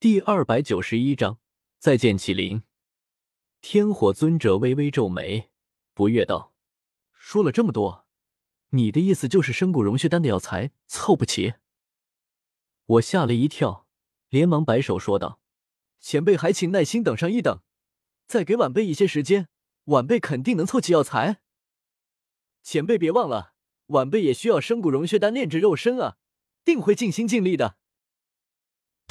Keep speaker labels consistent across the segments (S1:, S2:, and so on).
S1: 第二百九十一章再见麒麟。天火尊者微微皱眉，不悦道：“说了这么多，你的意思就是生骨融血丹的药材凑不齐？”我吓了一跳，连忙摆手说道：“前辈还请耐心等上一等，再给晚辈一些时间，晚辈肯定能凑齐药材。前辈别忘了，晚辈也需要生骨融血丹炼制肉身啊，定会尽心尽力的。”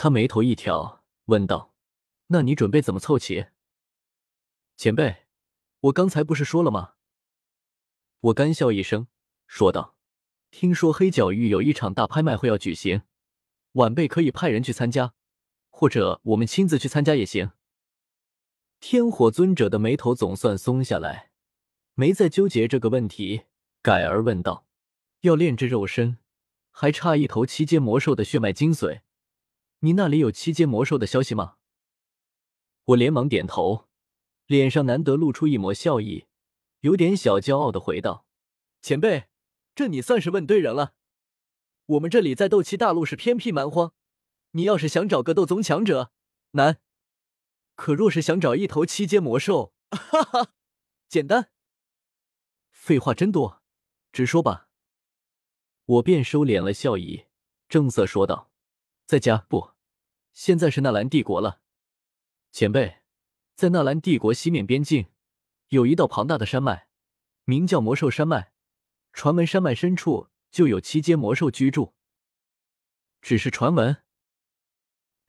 S1: 他眉头一挑，问道：“那你准备怎么凑齐？”前辈，我刚才不是说了吗？我干笑一声，说道：“听说黑角域有一场大拍卖会要举行，晚辈可以派人去参加，或者我们亲自去参加也行。”天火尊者的眉头总算松下来，没再纠结这个问题，改而问道：“要炼制肉身，还差一头七阶魔兽的血脉精髓。”你那里有七阶魔兽的消息吗？我连忙点头，脸上难得露出一抹笑意，有点小骄傲的回道：“前辈，这你算是问对人了。我们这里在斗气大陆是偏僻蛮荒，你要是想找个斗宗强者，难；可若是想找一头七阶魔兽，哈哈，简单。废话真多，直说吧。”我便收敛了笑意，正色说道。在家不，现在是纳兰帝国了。前辈，在纳兰帝国西面边境，有一道庞大的山脉，名叫魔兽山脉。传闻山脉深处就有七阶魔兽居住。只是传闻，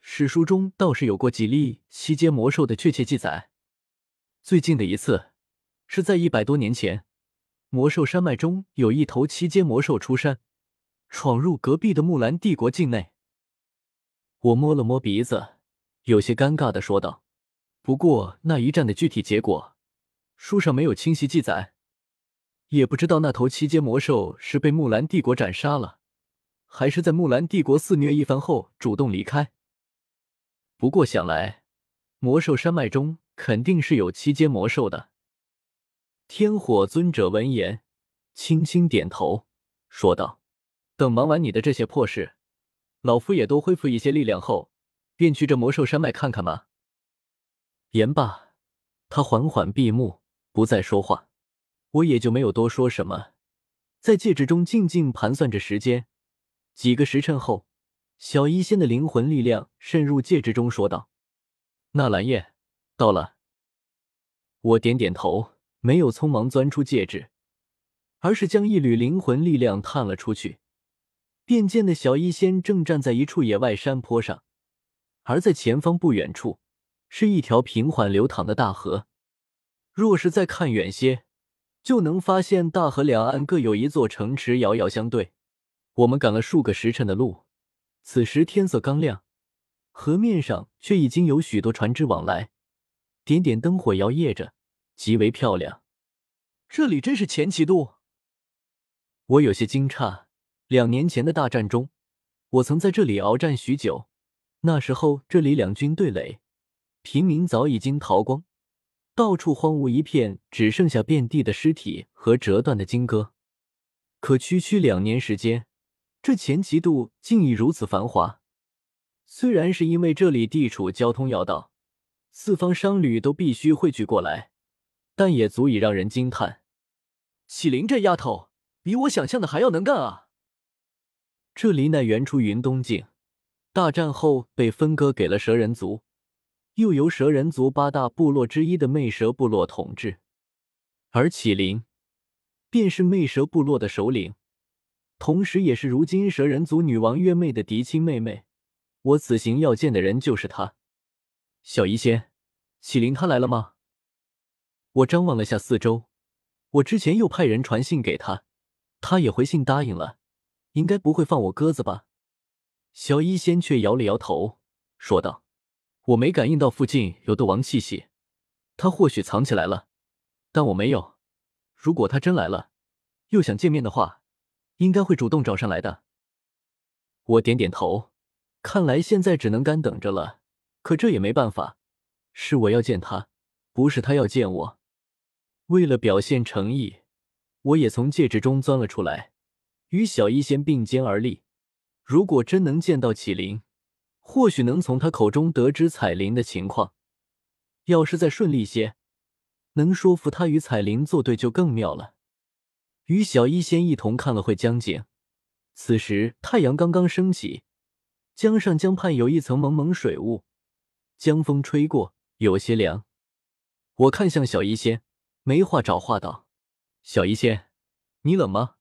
S1: 史书中倒是有过几例七阶魔兽的确切记载。最近的一次，是在一百多年前，魔兽山脉中有一头七阶魔兽出山，闯入隔壁的木兰帝国境内。我摸了摸鼻子，有些尴尬的说道：“不过那一战的具体结果，书上没有清晰记载，也不知道那头七阶魔兽是被木兰帝国斩杀了，还是在木兰帝国肆虐一番后主动离开。不过想来，魔兽山脉中肯定是有七阶魔兽的。”天火尊者闻言，轻轻点头，说道：“等忙完你的这些破事。”老夫也多恢复一些力量后，便去这魔兽山脉看看嘛。言罢，他缓缓闭目，不再说话。我也就没有多说什么，在戒指中静静盘算着时间。几个时辰后，小医仙的灵魂力量渗入戒指中，说道：“纳兰叶，到了。”我点点头，没有匆忙钻出戒指，而是将一缕灵魂力量探了出去。便见的小医仙正站在一处野外山坡上，而在前方不远处是一条平缓流淌的大河。若是再看远些，就能发现大河两岸各有一座城池遥遥相对。我们赶了数个时辰的路，此时天色刚亮，河面上却已经有许多船只往来，点点灯火摇曳着，极为漂亮。这里真是前旗渡，我有些惊诧。两年前的大战中，我曾在这里鏖战许久。那时候这里两军对垒，平民早已经逃光，到处荒芜一片，只剩下遍地的尸体和折断的金戈。可区区两年时间，这前旗渡竟已如此繁华。虽然是因为这里地处交通要道，四方商旅都必须汇聚过来，但也足以让人惊叹。启灵这丫头，比我想象的还要能干啊！这里乃原出云东境，大战后被分割给了蛇人族，又由蛇人族八大部落之一的魅蛇部落统治。而启灵便是魅蛇部落的首领，同时也是如今蛇人族女王月妹的嫡亲妹妹。我此行要见的人就是她。小医仙，启灵他来了吗？我张望了下四周，我之前又派人传信给他，他也回信答应了。应该不会放我鸽子吧？小医仙却摇了摇头，说道：“我没感应到附近有斗王气息，他或许藏起来了，但我没有。如果他真来了，又想见面的话，应该会主动找上来的。”我点点头，看来现在只能干等着了。可这也没办法，是我要见他，不是他要见我。为了表现诚意，我也从戒指中钻了出来。与小医仙并肩而立，如果真能见到启灵，或许能从他口中得知彩铃的情况。要是再顺利些，能说服他与彩铃作对就更妙了。与小医仙一同看了会江景，此时太阳刚刚升起，江上江畔有一层蒙蒙水雾，江风吹过，有些凉。我看向小医仙，没话找话道：“小医仙，你冷吗？”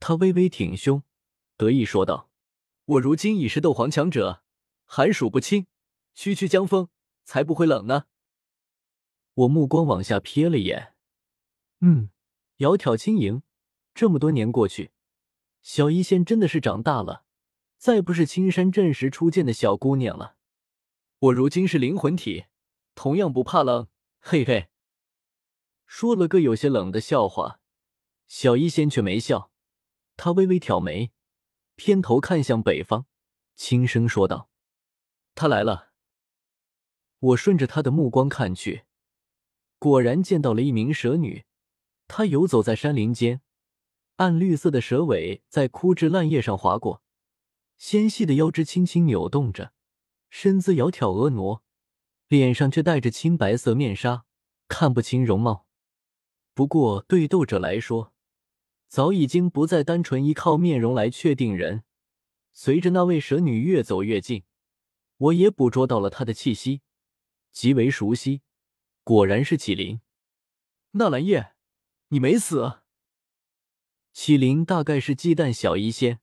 S1: 他微微挺胸，得意说道：“我如今已是斗皇强者，寒暑不侵，区区江风才不会冷呢。”我目光往下瞥了眼，嗯，窈窕轻盈。这么多年过去，小医仙真的是长大了，再不是青山镇时初见的小姑娘了。我如今是灵魂体，同样不怕冷。嘿嘿，说了个有些冷的笑话，小医仙却没笑。他微微挑眉，偏头看向北方，轻声说道：“他来了。”我顺着他的目光看去，果然见到了一名蛇女。她游走在山林间，暗绿色的蛇尾在枯枝烂叶上划过，纤细的腰肢轻轻扭动着，身姿窈窕婀娜，脸上却带着青白色面纱，看不清容貌。不过对斗者来说，早已经不再单纯依靠面容来确定人。随着那位蛇女越走越近，我也捕捉到了她的气息，极为熟悉。果然是启灵。纳兰叶，你没死。启灵大概是忌惮小医仙，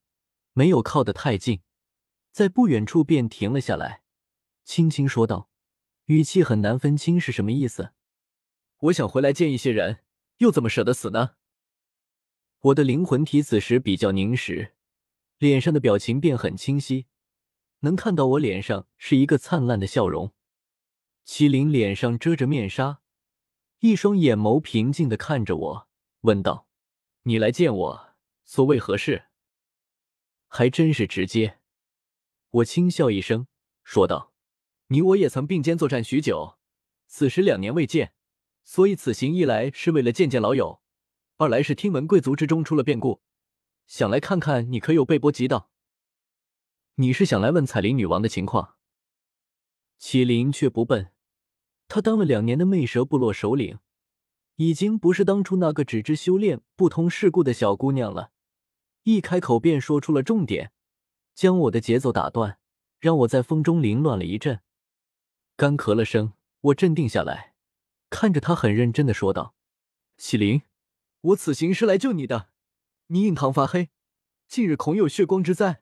S1: 没有靠得太近，在不远处便停了下来，轻轻说道，语气很难分清是什么意思。我想回来见一些人，又怎么舍得死呢？我的灵魂体此时比较凝实，脸上的表情便很清晰，能看到我脸上是一个灿烂的笑容。麒麟脸上遮着面纱，一双眼眸平静的看着我，问道：“你来见我，所为何事？”还真是直接。我轻笑一声，说道：“你我也曾并肩作战许久，此时两年未见，所以此行一来是为了见见老友。”二来是听闻贵族之中出了变故，想来看看你可有被波及到。你是想来问彩铃女王的情况？麒麟却不笨，他当了两年的魅蛇部落首领，已经不是当初那个只知修炼不通世故的小姑娘了。一开口便说出了重点，将我的节奏打断，让我在风中凌乱了一阵。干咳了声，我镇定下来，看着他很认真的说道：“麒麟。”我此行是来救你的，你印堂发黑，近日恐有血光之灾，